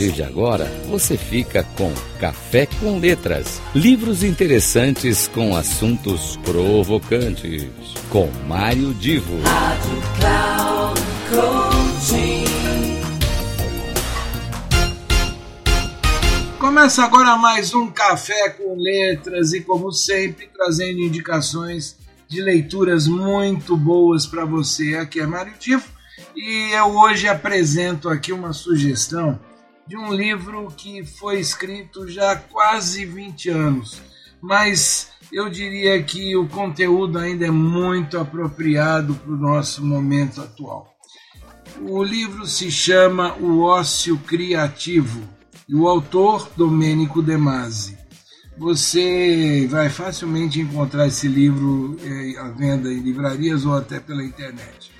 partir de agora, você fica com Café com Letras. Livros interessantes com assuntos provocantes. Com Mário Divo. Rádio Cloud Começa agora mais um Café com Letras e, como sempre, trazendo indicações de leituras muito boas para você. Aqui é Mário Divo e eu hoje apresento aqui uma sugestão de um livro que foi escrito já há quase 20 anos, mas eu diria que o conteúdo ainda é muito apropriado para o nosso momento atual. O livro se chama O Ócio Criativo e o autor Domênico De Masi. Você vai facilmente encontrar esse livro eh, à venda em livrarias ou até pela internet.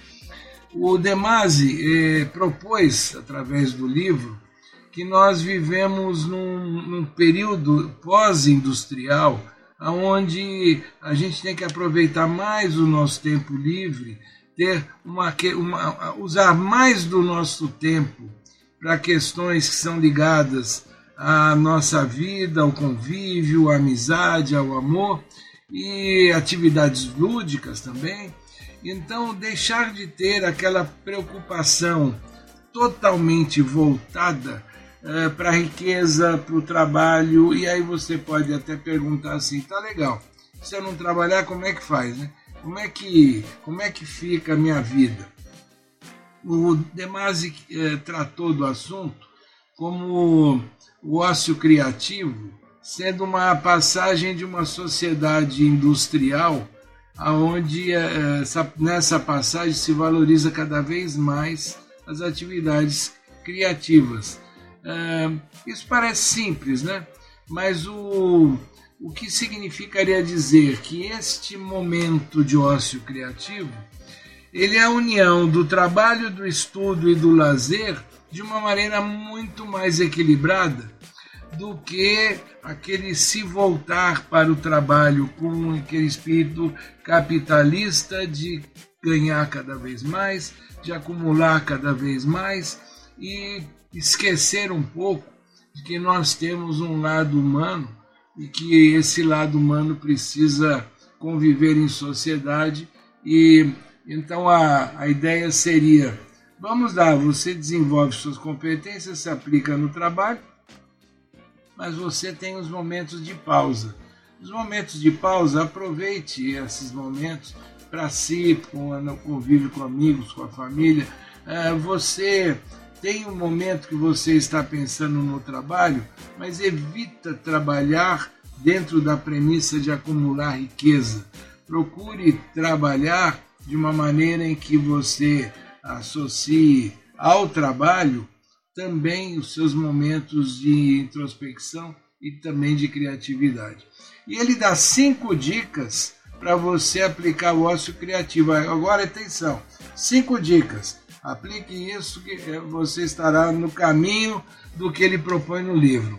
O De Masi eh, propôs, através do livro, que nós vivemos num, num período pós-industrial, onde a gente tem que aproveitar mais o nosso tempo livre, ter uma, uma, usar mais do nosso tempo para questões que são ligadas à nossa vida, ao convívio, à amizade, ao amor e atividades lúdicas também. Então, deixar de ter aquela preocupação totalmente voltada eh, para a riqueza, para o trabalho, e aí você pode até perguntar assim: tá legal, se eu não trabalhar, como é que faz? Né? Como, é que, como é que fica a minha vida? O Demasi eh, tratou do assunto como o ócio criativo sendo uma passagem de uma sociedade industrial aonde essa, nessa passagem se valoriza cada vez mais as atividades criativas isso parece simples, né? Mas o, o que significaria dizer que este momento de ócio criativo ele é a união do trabalho, do estudo e do lazer de uma maneira muito mais equilibrada do que aquele se voltar para o trabalho com aquele espírito capitalista de ganhar cada vez mais, de acumular cada vez mais e esquecer um pouco de que nós temos um lado humano e que esse lado humano precisa conviver em sociedade e então a, a ideia seria vamos lá, você desenvolve suas competências, se aplica no trabalho, mas você tem os momentos de pausa. Os momentos de pausa, aproveite esses momentos para si, no convívio com amigos, com a família. Você tem um momento que você está pensando no trabalho, mas evita trabalhar dentro da premissa de acumular riqueza. Procure trabalhar de uma maneira em que você associe ao trabalho também os seus momentos de introspecção e também de criatividade. E ele dá cinco dicas para você aplicar o ócio criativo. Agora atenção, cinco dicas Aplique isso que você estará no caminho do que ele propõe no livro.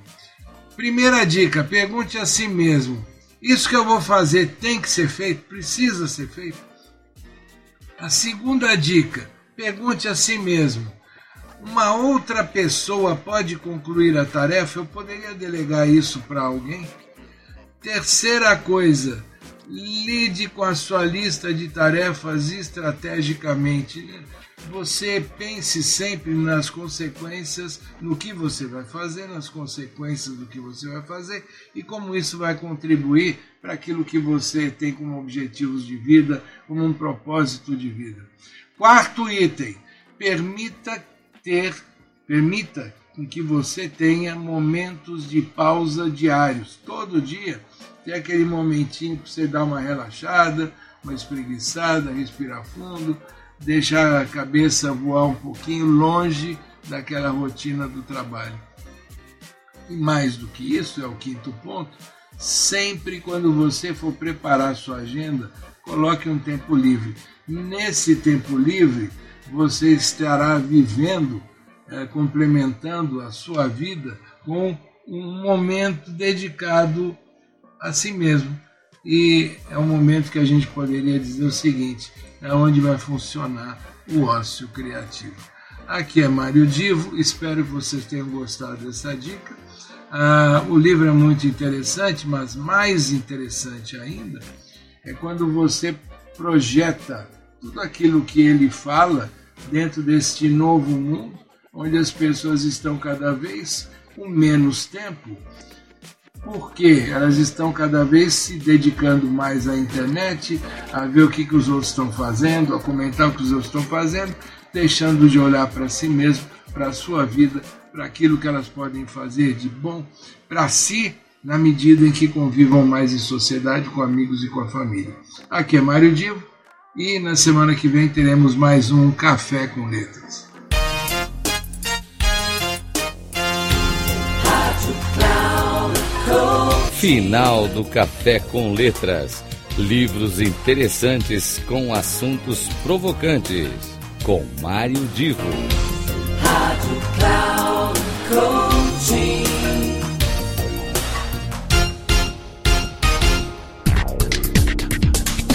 Primeira dica: pergunte a si mesmo: isso que eu vou fazer tem que ser feito? Precisa ser feito? A segunda dica: pergunte a si mesmo: uma outra pessoa pode concluir a tarefa? Eu poderia delegar isso para alguém? Terceira coisa: lide com a sua lista de tarefas estrategicamente você pense sempre nas consequências, no que você vai fazer, nas consequências do que você vai fazer e como isso vai contribuir para aquilo que você tem como objetivos de vida, como um propósito de vida. Quarto item, permita ter, permita que você tenha momentos de pausa diários. Todo dia tem aquele momentinho para você dar uma relaxada, uma espreguiçada, respirar fundo, deixar a cabeça voar um pouquinho longe daquela rotina do trabalho. E mais do que isso, é o quinto ponto, sempre quando você for preparar sua agenda, coloque um tempo livre. Nesse tempo livre, você estará vivendo, é, complementando a sua vida com um momento dedicado a si mesmo. E é um momento que a gente poderia dizer o seguinte: é onde vai funcionar o ócio criativo. Aqui é Mário Divo, espero que vocês tenham gostado dessa dica. Ah, o livro é muito interessante, mas mais interessante ainda é quando você projeta tudo aquilo que ele fala dentro deste novo mundo, onde as pessoas estão cada vez com menos tempo, porque elas estão cada vez se dedicando mais à internet, a ver o que, que os outros estão fazendo, a comentar o que os outros estão fazendo, deixando de olhar para si mesmo, para a sua vida, para aquilo que elas podem fazer de bom para si, na medida em que convivam mais em sociedade com amigos e com a família. Aqui é Mário Divo e na semana que vem teremos mais um Café com Letras. Final do Café com Letras. Livros interessantes com assuntos provocantes. Com Mário Divo. Rádio Cloud Coaching.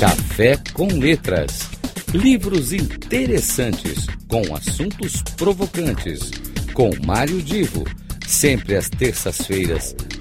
Café com Letras. Livros interessantes com assuntos provocantes. Com Mário Divo. Sempre às terças-feiras,